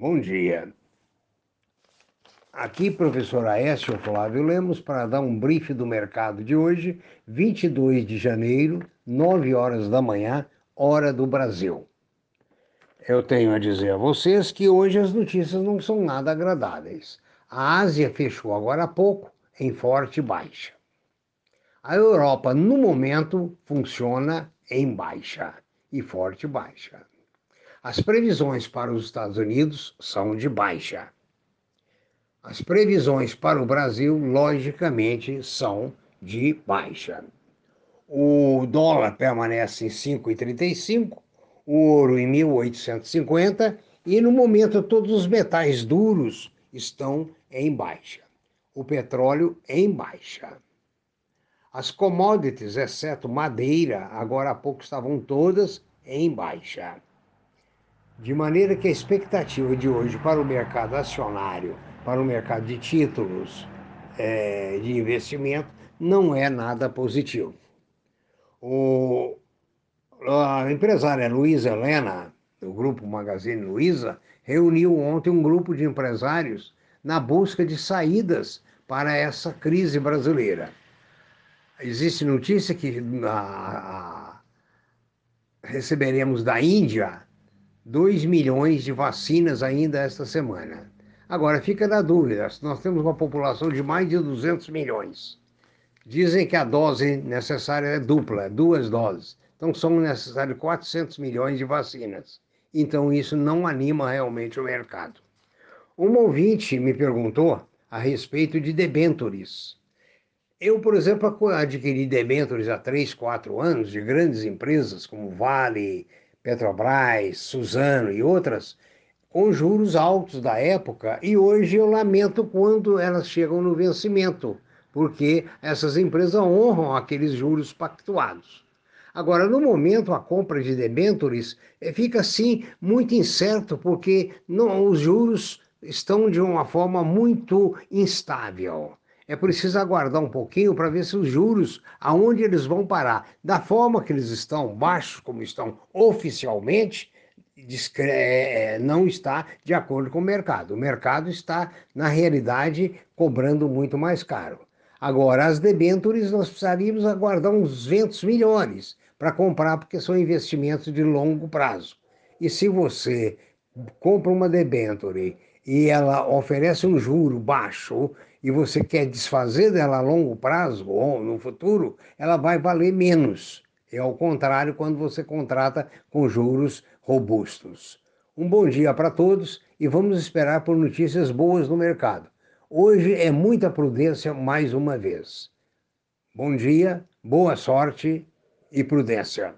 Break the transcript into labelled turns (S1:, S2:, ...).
S1: Bom dia. Aqui, professor Aécio Flávio Lemos, para dar um brief do mercado de hoje, 22 de janeiro, 9 horas da manhã, hora do Brasil. Eu tenho a dizer a vocês que hoje as notícias não são nada agradáveis. A Ásia fechou agora há pouco em forte baixa. A Europa, no momento, funciona em baixa e forte baixa. As previsões para os Estados Unidos são de baixa. As previsões para o Brasil, logicamente, são de baixa. O dólar permanece em 5,35, o ouro em 1.850 e, no momento, todos os metais duros estão em baixa. O petróleo em baixa. As commodities, exceto madeira, agora há pouco estavam todas em baixa de maneira que a expectativa de hoje para o mercado acionário, para o mercado de títulos é, de investimento, não é nada positivo. O, a empresária Luísa Helena, do grupo Magazine Luiza, reuniu ontem um grupo de empresários na busca de saídas para essa crise brasileira. Existe notícia que a, a, receberemos da Índia 2 milhões de vacinas ainda esta semana. Agora, fica na dúvida, nós temos uma população de mais de 200 milhões. Dizem que a dose necessária é dupla, duas doses. Então, são necessários 400 milhões de vacinas. Então, isso não anima realmente o mercado. Um ouvinte me perguntou a respeito de debentures. Eu, por exemplo, adquiri debentures há 3, 4 anos de grandes empresas como Vale, Petrobras, Suzano e outras, com juros altos da época, e hoje eu lamento quando elas chegam no vencimento, porque essas empresas honram aqueles juros pactuados. Agora, no momento, a compra de debêntures eh, fica assim muito incerto, porque não, os juros estão de uma forma muito instável é preciso aguardar um pouquinho para ver se os juros, aonde eles vão parar. Da forma que eles estão, baixos como estão oficialmente, é, é, não está de acordo com o mercado. O mercado está, na realidade, cobrando muito mais caro. Agora, as debêntures, nós precisaríamos aguardar uns 200 milhões para comprar, porque são investimentos de longo prazo. E se você compra uma debenture e ela oferece um juro baixo e você quer desfazer dela a longo prazo ou no futuro, ela vai valer menos. É ao contrário quando você contrata com juros robustos. Um bom dia para todos e vamos esperar por notícias boas no mercado. Hoje é muita prudência mais uma vez. Bom dia, boa sorte e prudência.